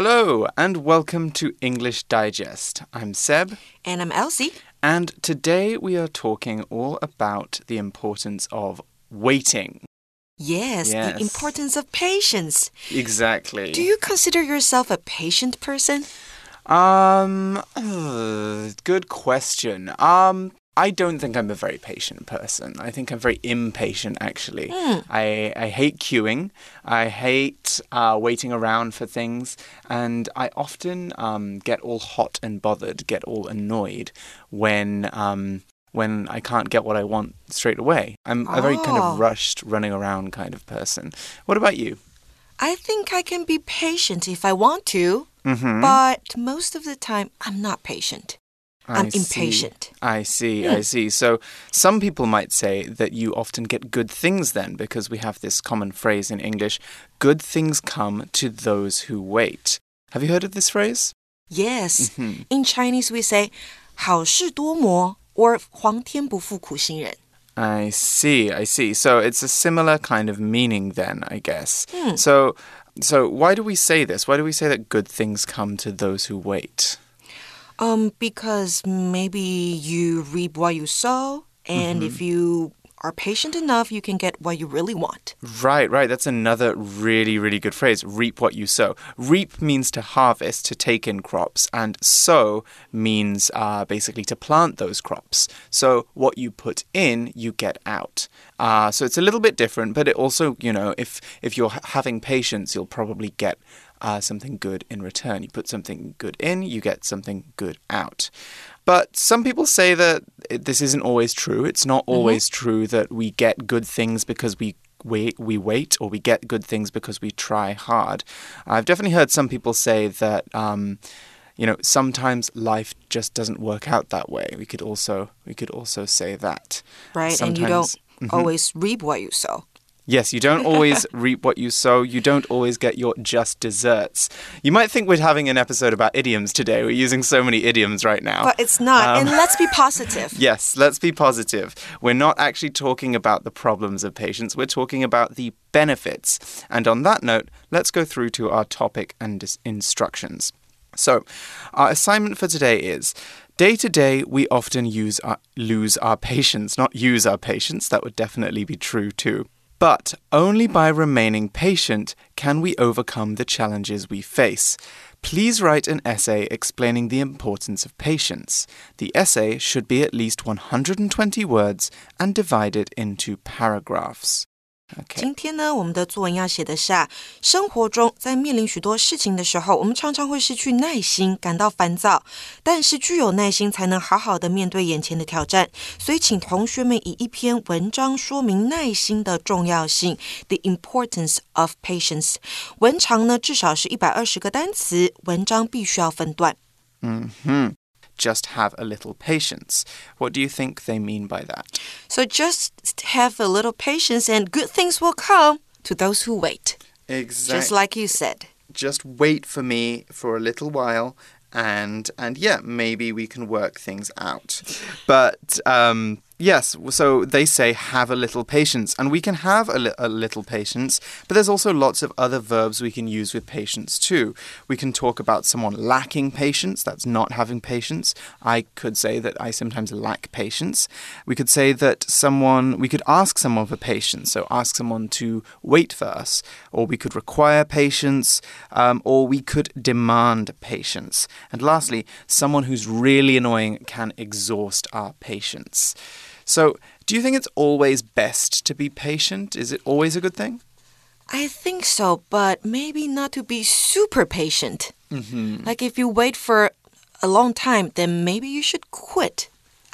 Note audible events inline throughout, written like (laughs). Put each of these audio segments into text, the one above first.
Hello, and welcome to English Digest. I'm Seb. And I'm Elsie. And today we are talking all about the importance of waiting. Yes, Yes. the importance of patience. Exactly. Do you consider yourself a patient person? Um, uh, good question. Um, I don't think I'm a very patient person. I think I'm very impatient, actually. I, I hate queuing. I hate uh, waiting around for things. And I often um, get all hot and bothered, get all annoyed when. Um, when I can't get what I want straight away. I'm a very kind Oh. of rushed, running around kind of person. What about you? I think I can be patient if I want to, Mm-hmm. but most of the time I'm not patient. I'm I see. impatient. I see, I see. So some people might say that you often get good things then, because we have this common phrase in English good things come to those who wait. Have you heard of this phrase? Yes. Mhm. In Chinese we say 好事多磨 or 皇天不负苦心人. I see, I see. So it's a similar kind of meaning then, I guess. Hmm. So so why do we say this? Why do we say that good things come to those who wait? Um because maybe you reap what you sow and if you are patient enough you can get what you really want. Right, right. That's another really, really good phrase. Reap what you sow. Reap means to harvest, to take in crops, and sow means uh, basically to plant those crops. So what you put in, you get out. Uh, so it's a little bit different, but it also, you know, if if you're having patience, you'll probably get uh, something good in return. You put something good in, you get something good out. But some people say that this isn't always true. It's not always true that we get good things because we wait, we wait, or we get good things because we try hard. I've definitely heard some people say that. Um, you know, sometimes life just doesn't work out that way. We could also we could also say that. Right? And you don't Sometimes- always reap what you sow. Yes, you don't always (laughs) reap what you sow. You don't always get your just desserts. You might think we're having an episode about idioms today. We're using so many idioms right now. But it's not. Um, and let's be positive. (laughs) Yes, let's be positive. We're not actually talking about the problems of patience, we're talking about the benefits. And on that note, let's go through to our topic and dis- instructions. So, our assignment for today is Day to day, we often use our, lose our patience, not use our patience. That would definitely be true too. But only by remaining patient can we overcome the challenges we face. Please write an essay explaining the importance of patience. The essay should be at least 120 words and divided into paragraphs. 今天呢，我们的作文要写的是啊，生活中在面临许多事情的时候，我们常常会失去耐心，感到烦躁。但是具有耐心，才能好好的面对眼前的挑战。所以，请同学们以一篇文章说明耐心的重要性，the importance of patience。文长呢，至少是一百二十个单词，文章必须要分段。hmm Just have a little patience. What do you think they mean by that? So just have a little patience, and good things will come to those who wait. Exactly. Just like you said. just wait for me for a little while and and yeah maybe we can work things out but um yes so they say have a little patience and we can have a, li- a little patience but there's also lots of other verbs we can use with patience too. We can talk about someone lacking patience that's not having patience. I could say that i sometimes lack patience. We could say that someone we could ask someone for patience so ask someone to wait for us or we could require patience um, or we could demand patience. And lastly someone who's really annoying can exhaust our patience so do you think it's always best to be patient is it always a good thing I think so, but maybe not to be super patient. mm-hmm. Like if you wait for a long time, then maybe you should quit.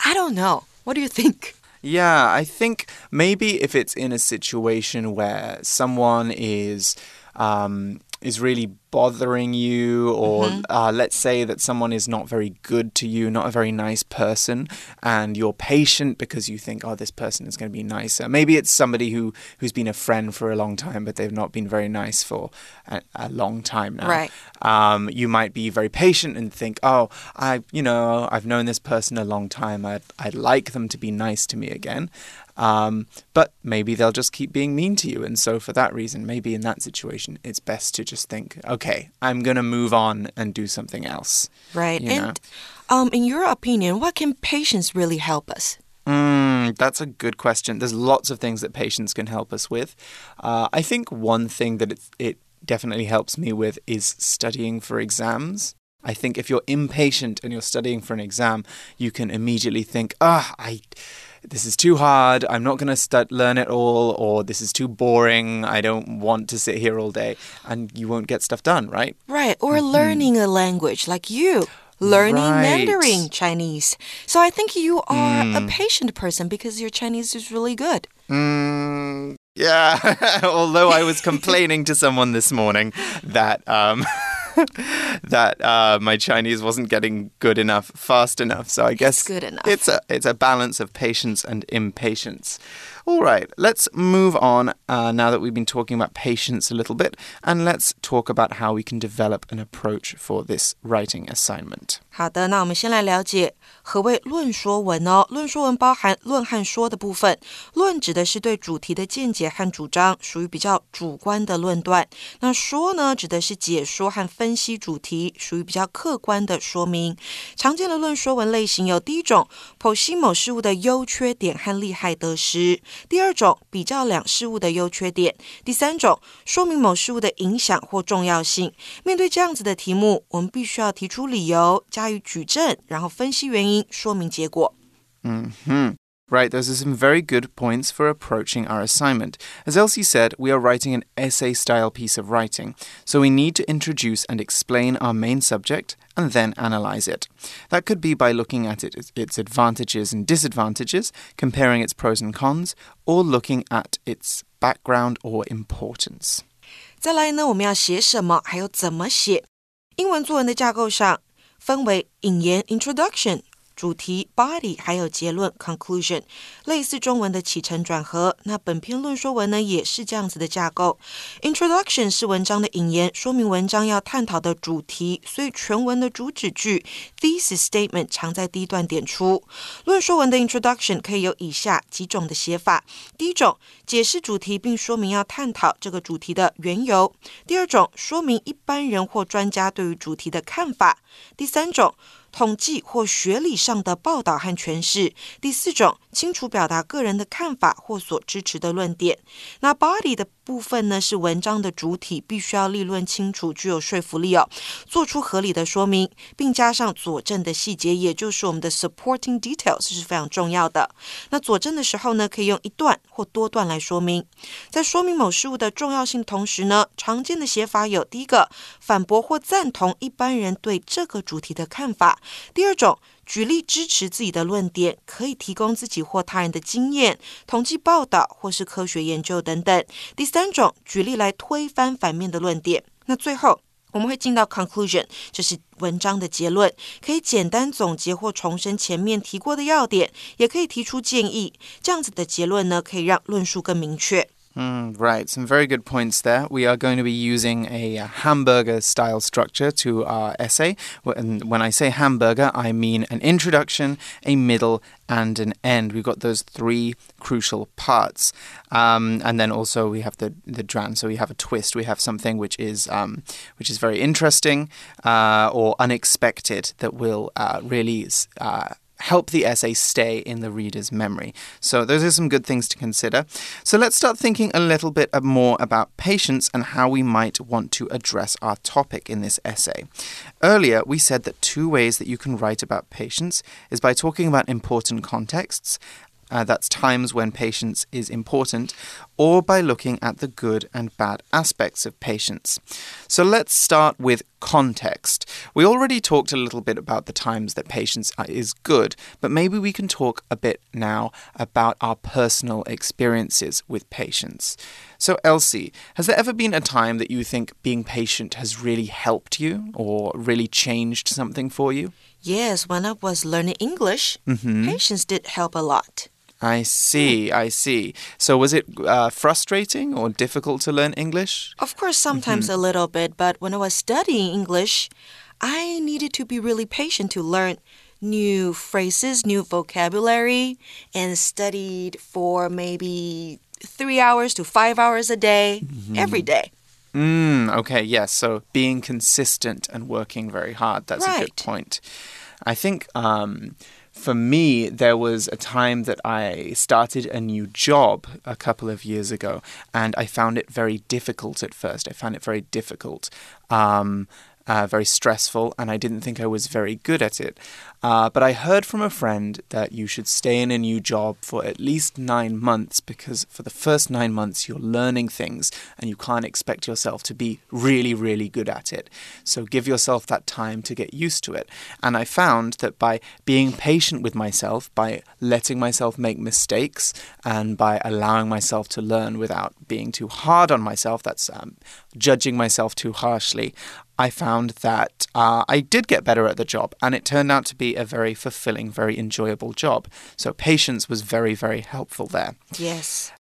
I don't know. What do you think? Yeah, I think maybe if it's in a situation where someone is um, is really bothering you, or uh, let's say that someone is not very good to you, not a very nice person, and you're patient because you think, oh, this person is going to be nicer. Maybe it's somebody who who's been a friend for a long time, but they've not been very nice for a, a long time now. Right. Um, you might be very patient and think, oh, I, you know, I've known this person a long time. I'd, I'd like them to be nice to me again. Um, but maybe they'll just keep being mean to you. And so, for that reason, maybe in that situation, it's best to just think, okay, I'm going to move on and do something else. Right. You and um, in your opinion, what can patience really help us? Mm, that's a good question. There's lots of things that patience can help us with. Uh, I think one thing that it, it definitely helps me with is studying for exams. I think if you're impatient and you're studying for an exam, you can immediately think, ah, I this is too hard. I'm not going to learn it all, or this is too boring. I don't want to sit here all day, and you won't get stuff done, right? Right. Or mm -hmm. learning a language like you. Learning right. Mandarin Chinese. So I think you are mm. a patient person because your Chinese is really good. Mm, yeah. (laughs) Although I was (laughs) complaining to someone this morning that. Um, (laughs) (laughs) that uh, my Chinese wasn't getting good enough, fast enough. So I guess it's good enough. It's a it's a balance of patience and impatience. All right, let's move on uh, now that we've been talking about patience a little bit, and let's talk about how we can develop an approach for this writing assignment. 好的，那我们先来了解何谓论说文哦。论说文包含论和说的部分。论指的是对主题的见解和主张，属于比较主观的论断。那说呢，指的是解说和分析主题，属于比较客观的说明。常见的论说文类型有第一种，剖析某事物的优缺点和利害得失；第二种，比较两事物的优缺点；第三种，说明某事物的影响或重要性。面对这样子的题目，我们必须要提出理由加。加以举证，然后分析原因，说明结果。嗯哼。Right, those are some very good points for approaching our assignment. As Elsie said, we are writing an essay style piece of writing, so we need to introduce and explain our main subject and then analyze it. That could be by looking at it, its advantages and disadvantages, comparing its pros and cons, or looking at its background or importance. 再来呢，我们要写什么，还有怎么写。英文作文的架构上， 分为引言 （introduction）。主题 body 还有结论 conclusion，类似中文的起承转合。那本篇论说文呢也是这样子的架构。Introduction 是文章的引言，说明文章要探讨的主题，所以全文的主旨句 thesis statement 常在第一段点出。论说文的 introduction 可以有以下几种的写法：第一种，解释主题并说明要探讨这个主题的缘由；第二种，说明一般人或专家对于主题的看法；第三种。统计或学理上的报道和诠释。第四种，清楚表达个人的看法或所支持的论点。那 body 的部分呢，是文章的主体，必须要立论清楚，具有说服力哦，做出合理的说明，并加上佐证的细节，也就是我们的 supporting details 是非常重要的。那佐证的时候呢，可以用一段或多段来说明。在说明某事物的重要性同时呢，常见的写法有：第一个，反驳或赞同一般人对这个主题的看法。第二种，举例支持自己的论点，可以提供自己或他人的经验、统计报道或是科学研究等等。第三种，举例来推翻反面的论点。那最后我们会进到 conclusion，这是文章的结论，可以简单总结或重申前面提过的要点，也可以提出建议。这样子的结论呢，可以让论述更明确。Mm, right, some very good points there. We are going to be using a hamburger style structure to our essay. And when I say hamburger, I mean an introduction, a middle, and an end. We've got those three crucial parts. Um, and then also we have the, the dran, so we have a twist. We have something which is, um, which is very interesting uh, or unexpected that will uh, really. Uh, help the essay stay in the reader's memory. So, those are some good things to consider. So, let's start thinking a little bit more about patience and how we might want to address our topic in this essay. Earlier, we said that two ways that you can write about patience is by talking about important contexts uh, that's times when patience is important, or by looking at the good and bad aspects of patience. So let's start with context. We already talked a little bit about the times that patience uh, is good, but maybe we can talk a bit now about our personal experiences with patience. So, Elsie, has there ever been a time that you think being patient has really helped you or really changed something for you? Yes, when I was learning English, mm -hmm. patience did help a lot. I see, I see. So, was it uh, frustrating or difficult to learn English? Of course, sometimes mm -hmm. a little bit, but when I was studying English, I needed to be really patient to learn new phrases, new vocabulary, and studied for maybe three hours to five hours a day, mm -hmm. every day. Mm, okay, yes. So being consistent and working very hard. That's a good Right. point. I think um, for me, there was a time that I started a new job a couple of years ago, and I found it very difficult at first. I found it very difficult. Um, uh, very stressful, and I didn't think I was very good at it. Uh, but I heard from a friend that you should stay in a new job for at least nine months because for the first nine months you're learning things and you can't expect yourself to be really, really good at it. So give yourself that time to get used to it. And I found that by being patient with myself, by letting myself make mistakes, and by allowing myself to learn without being too hard on myself, that's um, judging myself too harshly, I found that uh, I did get better at the job, and it turned out to be a very fulfilling, very enjoyable job. So, patience was very, very helpful there. Yes.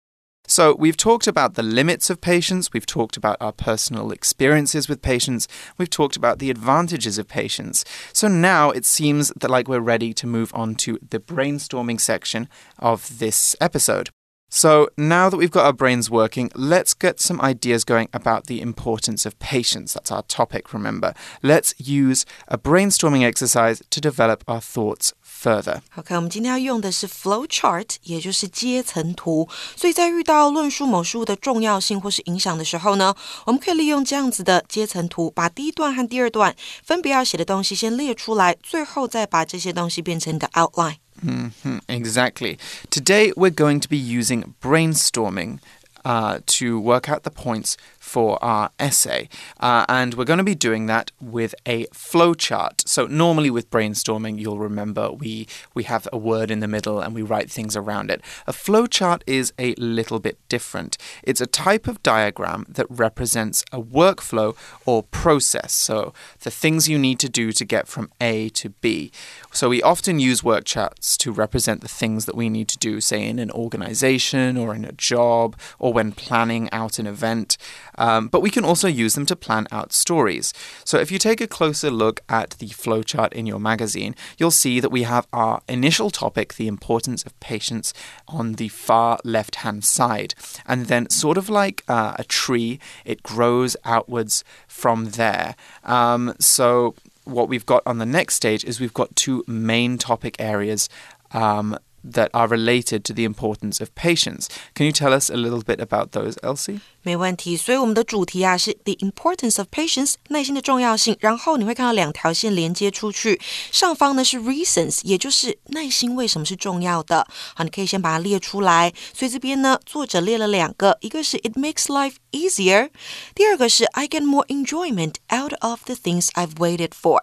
So, we've talked about the limits of patience, we've talked about our personal experiences with patience, we've talked about the advantages of patience. So, now it seems that like we're ready to move on to the brainstorming section of this episode. So, now that we've got our brains working, let's get some ideas going about the importance of patience. That's our topic, remember. Let's use a brainstorming exercise to develop our thoughts further. 好看，我们今天要用的是 flow chart，也就是阶层图。所以在遇到论述某事物的重要性或是影响的时候呢，我们可以利用这样子的阶层图，把第一段和第二段分别要写的东西先列出来，最后再把这些东西变成你的 outline。 Mhm, exactly. Today we're going to be using brainstorming uh, to work out the points for our essay. Uh, and we're going to be doing that with a flowchart. So normally with brainstorming, you'll remember we we have a word in the middle and we write things around it. A flowchart is a little bit different. It's a type of diagram that represents a workflow or process. So the things you need to do to get from A to B. So we often use work charts to represent the things that we need to do, say in an organization or in a job or when planning out an event. Um, but we can also use them to plan out stories. So if you take a closer look at the flowchart in your magazine, you'll see that we have our initial topic, the importance of patience, on the far left hand side. And then, sort of like uh, a tree, it grows outwards from there. Um, so what we've got on the next stage is we've got two main topic areas um, that are related to the importance of patience. Can you tell us a little bit about those, Elsie? 没问题，所以我们的主题啊是 the importance of patience，耐心的重要性。然后你会看到两条线连接出去，上方呢是 reasons，也就是耐心为什么是重要的。好，你可以先把它列出来。所以这边呢，作者列了两个，一个是 it makes life easier，第二个是 I get more enjoyment out of the things I've waited for。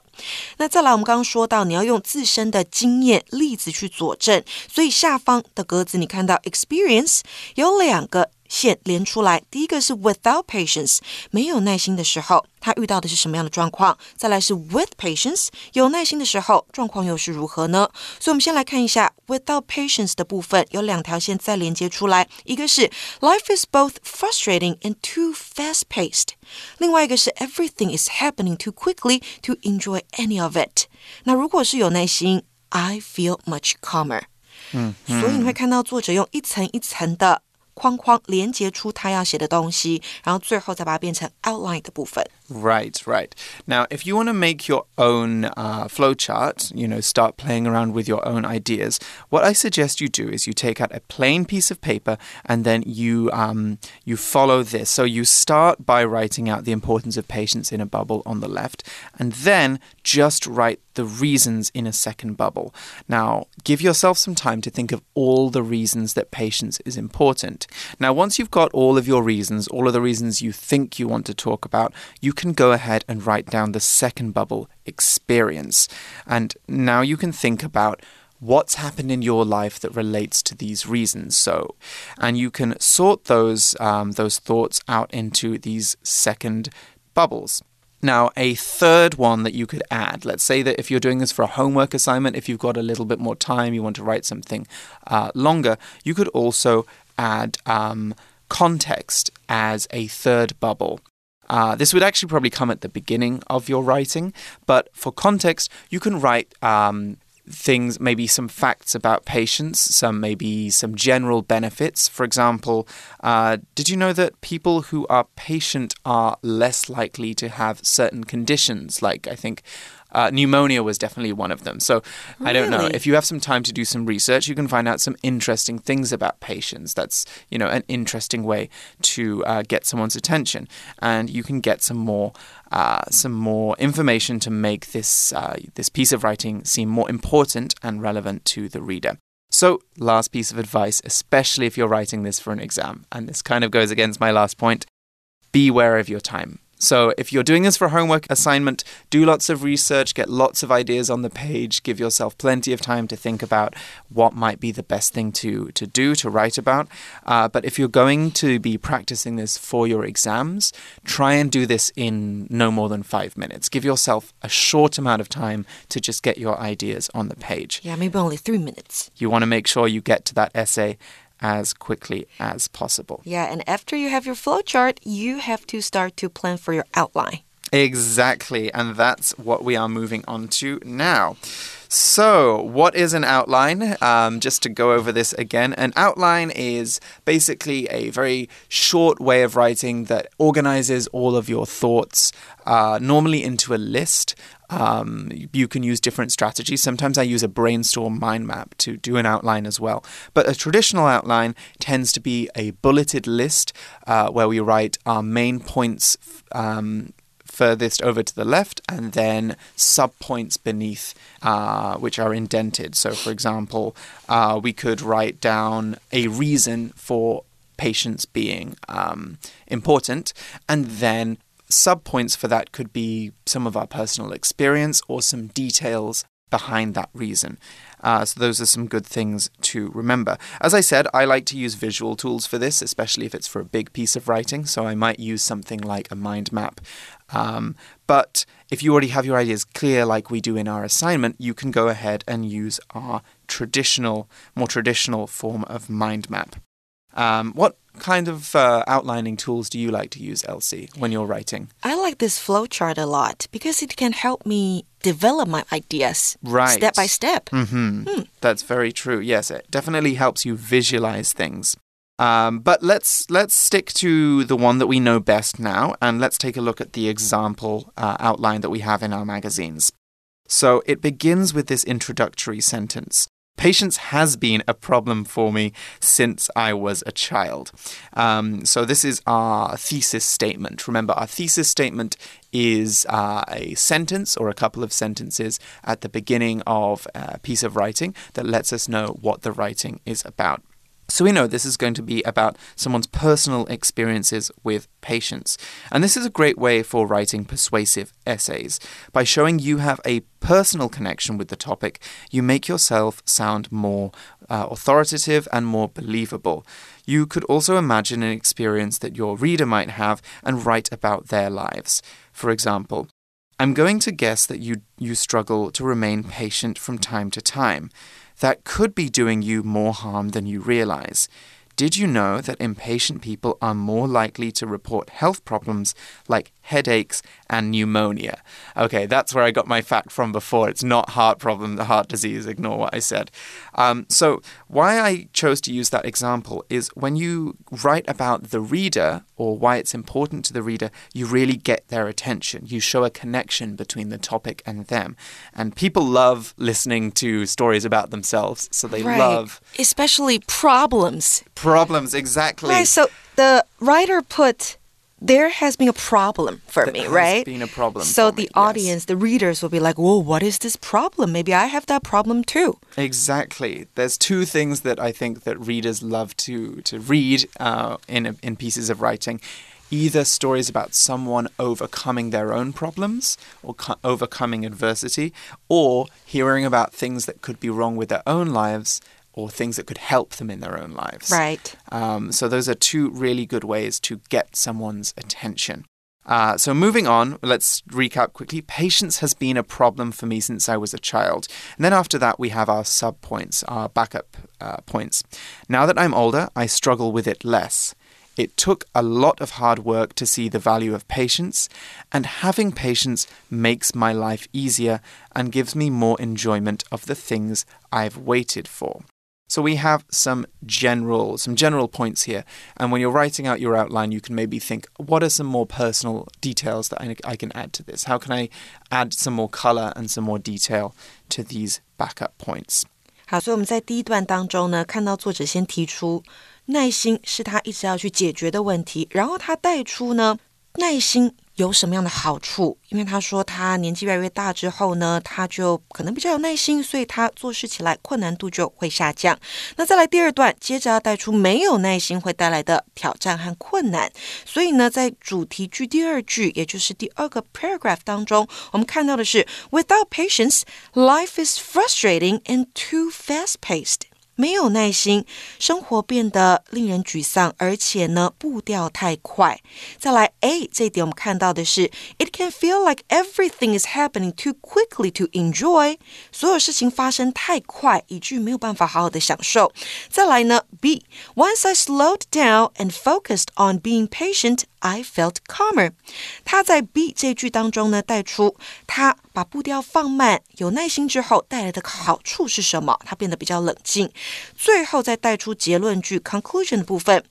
那再来，我们刚刚说到你要用自身的经验例子去佐证，所以下方的格子你看到 experience 有两个。线连出来，第一个是 without patience，没有耐心的时候，他遇到的是什么样的状况？再来是 with patience，有耐心的时候，状况又是如何呢？所以，我们先来看一下 without patience 的部分，有两条线再连接出来，一个是 life is both frustrating and too fast-paced，另外一个是 everything is happening too quickly to enjoy any of it。那如果是有耐心，I feel much calmer。嗯，所以你会看到作者用一层一层的 框框连接出他要写的东西，然后最后再把它变成 outline 的部分。Right, right. Now, if you want to make your own uh, flowchart, you know, start playing around with your own ideas, what I suggest you do is you take out a plain piece of paper and then you um, you follow this. So you start by writing out the importance of patience in a bubble on the left, and then just write the reasons in a second bubble. Now, give yourself some time to think of all the reasons that patience is important. Now, once you've got all of your reasons, all of the reasons you think you want to talk about, you can go ahead and write down the second bubble, experience. And now you can think about what's happened in your life that relates to these reasons. So, and you can sort those um, those thoughts out into these second bubbles. Now, a third one that you could add, let's say that if you're doing this for a homework assignment, if you've got a little bit more time, you want to write something uh, longer, you could also add um, context as a third bubble. Uh, this would actually probably come at the beginning of your writing, but for context, you can write um, things, maybe some facts about patience, some maybe some general benefits. For example, uh, did you know that people who are patient are less likely to have certain conditions, like I think uh, pneumonia was definitely one of them. So I don't know. If you have some time to do some research, you can find out some interesting things about patience. That's you know an interesting way to uh, get someone's attention, and you can get some more uh, some more information to make this uh, this piece of writing seem more important and relevant to the reader. So, last piece of advice, especially if you're writing this for an exam, and this kind of goes against my last point beware of your time. So, if you're doing this for a homework assignment, do lots of research, get lots of ideas on the page, give yourself plenty of time to think about what might be the best thing to, to do, to write about. Uh, but if you're going to be practicing this for your exams, try and do this in no more than five minutes. Give yourself a short amount of time to just get your ideas on the page. Yeah, maybe only three minutes. You want to make sure you get to that essay as quickly as possible. Yeah, and after you have your flowchart, you have to start to plan for your outline. Exactly, and that's what we are moving on to now. So, what is an outline? Um, just to go over this again, an outline is basically a very short way of writing that organizes all of your thoughts, uh, normally into a list. Um, you can use different strategies. Sometimes I use a brainstorm mind map to do an outline as well. But a traditional outline tends to be a bulleted list uh, where we write our main points. Um, furthest over to the left, and then subpoints beneath, uh, which are indented. So, for example, uh, we could write down a reason for patience being um, important, and then subpoints for that could be some of our personal experience or some details behind that reason. Uh, so, those are some good things to remember. As I said, I like to use visual tools for this, especially if it's for a big piece of writing. So, I might use something like a mind map. Um, but if you already have your ideas clear, like we do in our assignment, you can go ahead and use our traditional, more traditional form of mind map. Um, what kind of uh, outlining tools do you like to use, Elsie, when you're writing? I like this flowchart a lot because it can help me develop my ideas Right. step by step. hmm That's very true. Yes, it definitely helps you visualize things. Um, but let's let's stick to the one that we know best now, and let's take a look at the example uh, outline that we have in our magazines. So it begins with this introductory sentence. Patience has been a problem for me since I was a child. Um, so, this is our thesis statement. Remember, our thesis statement is uh, a sentence or a couple of sentences at the beginning of a piece of writing that lets us know what the writing is about. So we know this is going to be about someone's personal experiences with patience. And this is a great way for writing persuasive essays. By showing you have a personal connection with the topic, you make yourself sound more uh, authoritative and more believable. You could also imagine an experience that your reader might have and write about their lives. For example, I'm going to guess that you, you struggle to remain patient from time to time that could be doing you more harm than you realize. Did you know that impatient people are more likely to report health problems like headaches and pneumonia? Okay, that's where I got my fact from before. It's not heart problem, the heart disease. Ignore what I said. Um, so, why I chose to use that example is when you write about the reader or why it's important to the reader, you really get their attention. You show a connection between the topic and them. And people love listening to stories about themselves, so they Right. love Especially problems. problems exactly. Right, so the writer put there has been a problem for There me, has right? been a problem So for me, the yes. audience, the readers will be like, "Whoa, what is this problem? Maybe I have that problem too." Exactly. There's two things that I think that readers love to to read uh, in in pieces of writing. Either stories about someone overcoming their own problems or co- overcoming adversity, or hearing about things that could be wrong with their own lives or things that could help them in their own lives. Right. Um, so those are two really good ways to get someone's attention. Uh, so moving on, let's recap quickly. Patience has been a problem for me since I was a child. And then after that, we have our sub points, our backup uh, points. Now that I'm older, I struggle with it less. It took a lot of hard work to see the value of patience, and having patience makes my life easier and gives me more enjoyment of the things I've waited for. So we have some general some general points here, and when you're writing out your outline, you can maybe think, what are some more personal details that I, I can add to this? How can I add some more color and some more detail to these backup points? 好，所以我们在第一段当中呢，看到作者先提出耐心是他一直要去解决的问题，然后他带出呢，耐心 有什么样的好处？因为他说他年纪越来越大之后呢，他就可能比较有耐心，所以他做事起来困难度就会下降。那再来第二段，接着要带出没有耐心会带来的挑战和困难。所以呢，在主题句第二句，也就是第二个 paragraph 当中，我们看到的是，Without patience, life is frustrating and too fast-paced. 没有耐心，生活变得令人沮丧，而且呢步调太快。再来 A 这一点，我们看到的是，It can feel like everything is happening too quickly to enjoy。所有事情发生太快，以至于没有办法好好的享受。再来呢 B，Once I slowed down and focused on being patient。 I felt calmer。他在 B 这句当中呢，带出他把步调放慢、有耐心之后带来的好处是什么？他变得比较冷静。最后再带出结论句 conclusion 的部分。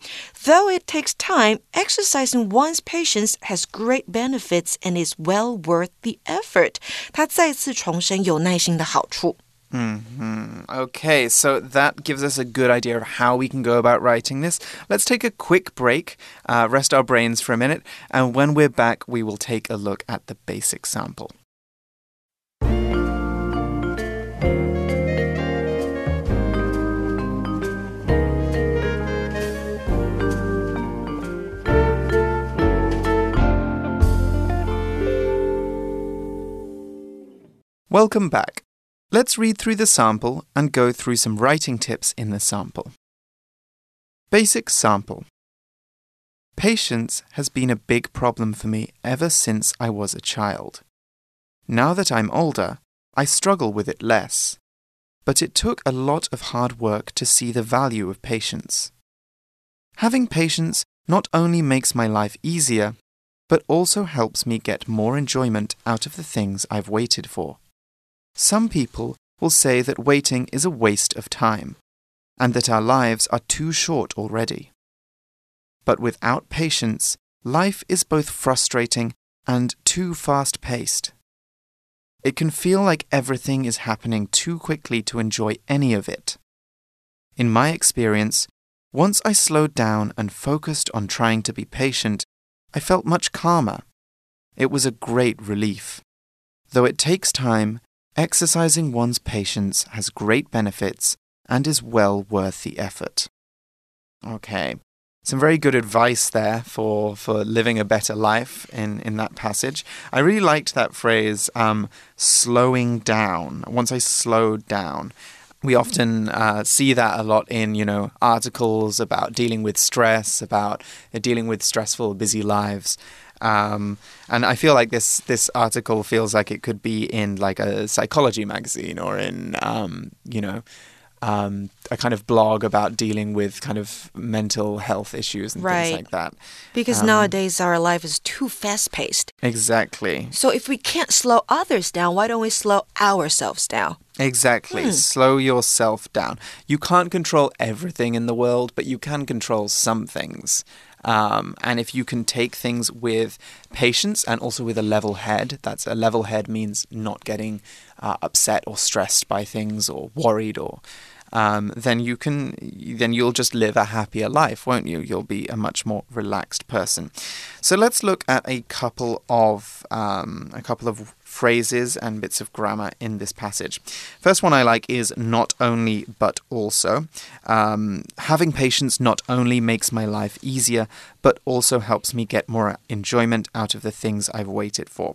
Though it takes time, exercising one's patience has great benefits and is well worth the effort。他再次重申有耐心的好处。 Mm -hmm. Okay, so that gives us a good idea of how we can go about writing this. Let's take a quick break, uh, rest our brains for a minute, and when we're back, we will take a look at the basic sample. Welcome back. Let's read through the sample and go through some writing tips in the sample. Basic sample Patience has been a big problem for me ever since I was a child. Now that I'm older, I struggle with it less. But it took a lot of hard work to see the value of patience. Having patience not only makes my life easier, but also helps me get more enjoyment out of the things I've waited for. Some people will say that waiting is a waste of time, and that our lives are too short already. But without patience, life is both frustrating and too fast paced. It can feel like everything is happening too quickly to enjoy any of it. In my experience, once I slowed down and focused on trying to be patient, I felt much calmer. It was a great relief. Though it takes time, Exercising one's patience has great benefits and is well worth the effort. Okay. Some very good advice there for, for living a better life in, in that passage. I really liked that phrase, um, slowing down. Once I slowed down, we often uh, see that a lot in you know articles about dealing with stress, about uh, dealing with stressful, busy lives. Um, and I feel like this this article feels like it could be in like a psychology magazine or in um, you know um, a kind of blog about dealing with kind of mental health issues and right. things like that. Because um, nowadays our life is too fast paced. Exactly. So if we can't slow others down, why don't we slow ourselves down? Exactly. Hmm. Slow yourself down. You can't control everything in the world, but you can control some things. Um, and if you can take things with patience and also with a level head, that's a level head means not getting uh, upset or stressed by things or worried or um, then you can then you'll just live a happier life, won't you? You'll be a much more relaxed person. So let's look at a couple of um, a couple of phrases and bits of grammar in this passage. First one I like is not only but also. Um, having patience not only makes my life easier, but also helps me get more enjoyment out of the things I've waited for.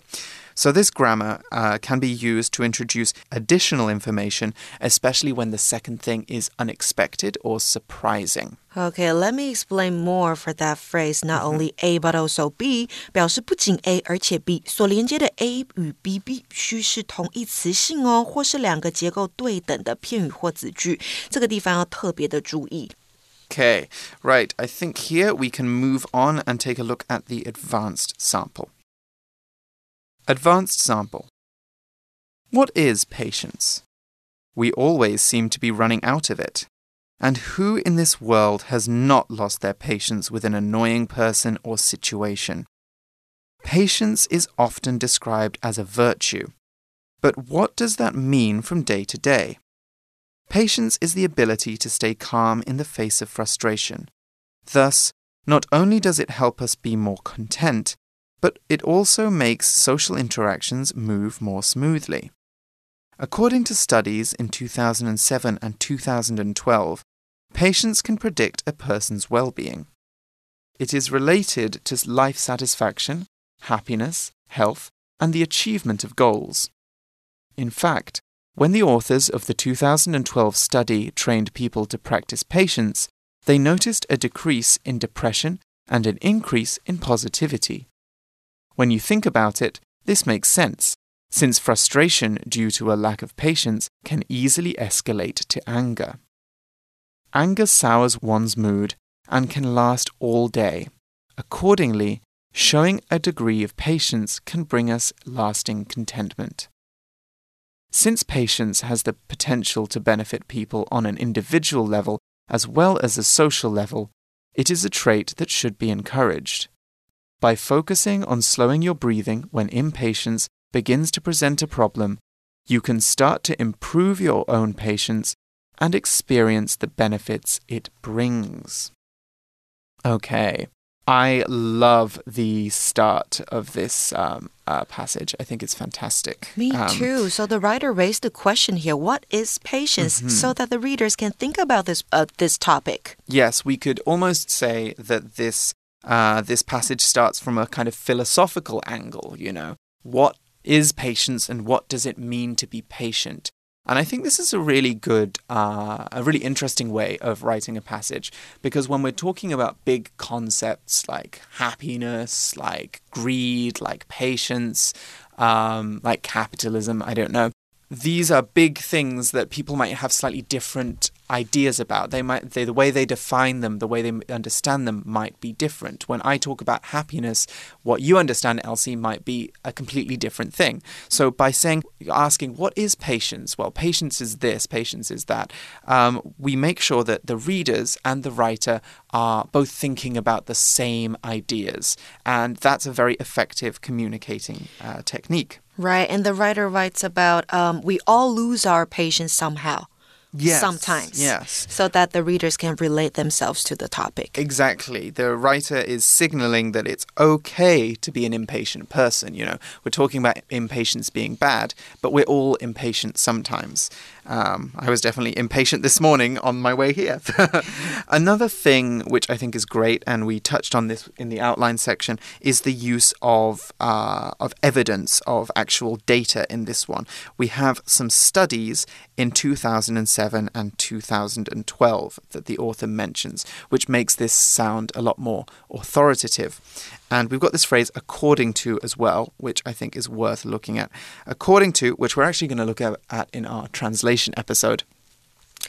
So, this grammar uh, can be used to introduce additional information, especially when the second thing is unexpected or surprising. Okay, let me explain more for that phrase. Not mm-hmm. only A but also B 表示不仅 A 而且 B 所连接的 A 与 B 必须是同义词性哦，或是两个结构对等的片语或子句。这个地方要特别的注意。 Okay, right. I think here we can move on and take a look at the advanced sample. Advanced sample. What is patience? We always seem to be running out of it. And who in this world has not lost their patience with an annoying person or situation? Patience is often described as a virtue. But what does that mean from day to day? Patience is the ability to stay calm in the face of frustration. Thus, not only does it help us be more content, but it also makes social interactions move more smoothly. According to studies in 2007 and 2012, patience can predict a person's well being. It is related to life satisfaction, happiness, health, and the achievement of goals. In fact, when the authors of the 2012 study trained people to practice patience, they noticed a decrease in depression and an increase in positivity. When you think about it, this makes sense since frustration due to a lack of patience can easily escalate to anger. Anger sours one's mood and can last all day. Accordingly, showing a degree of patience can bring us lasting contentment. Since patience has the potential to benefit people on an individual level as well as a social level, it is a trait that should be encouraged. By focusing on slowing your breathing when impatience begins to present a problem, you can start to improve your own patience and experience the benefits it brings. Okay, I love the start of this um, uh, passage. I think it's fantastic. Me um, too. So the writer raised the question here: What is patience? Mm-hmm. So that the readers can think about this uh, this topic. Yes, we could almost say that this uh, this passage starts from a kind of philosophical angle. You know, what is patience and what does it mean to be patient? And I think this is a really good, uh, a really interesting way of writing a passage because when we're talking about big concepts like happiness, like greed, like patience, um, like capitalism, I don't know, these are big things that people might have slightly different ideas about. They might they, the way they define them, the way they understand them might be different. When I talk about happiness, what you understand, Elsie, might be a completely different thing. So by saying asking what is patience, well, patience is this, patience is that. Um, we make sure that the readers and the writer are both thinking about the same ideas, and that's a very effective communicating uh, technique. Right, and the writer writes about um, we all lose our patience somehow. Yes, Sometimes. Yes. So that the readers can relate themselves to the topic. Exactly. The writer is signaling that it's okay to be an impatient person. You know, we're talking about impatience being bad, but we're all impatient sometimes. Um, I was definitely impatient this morning on my way here. (laughs) Another thing which I think is great, and we touched on this in the outline section, is the use of uh, of evidence of actual data in this one. We have some studies in 2007 and 2012 that the author mentions, which makes this sound a lot more authoritative. And we've got this phrase according to as well, which I think is worth looking at. According to, which we're actually going to look at in our translation episode,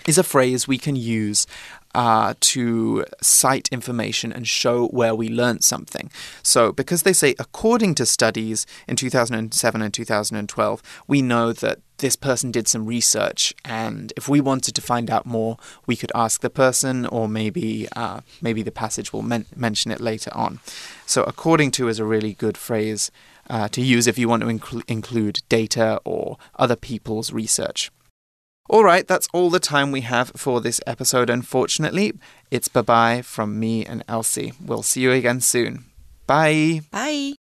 is a phrase we can use uh, to cite information and show where we learned something. So, because they say according to studies in 2007 and 2012, we know that this person did some research, and if we wanted to find out more, we could ask the person, or maybe uh, maybe the passage will men mention it later on. So, according to is a really good phrase uh, to use if you want to inc include data or other people's research. All right, that's all the time we have for this episode, unfortunately. It's bye bye from me and Elsie. We'll see you again soon. Bye. Bye.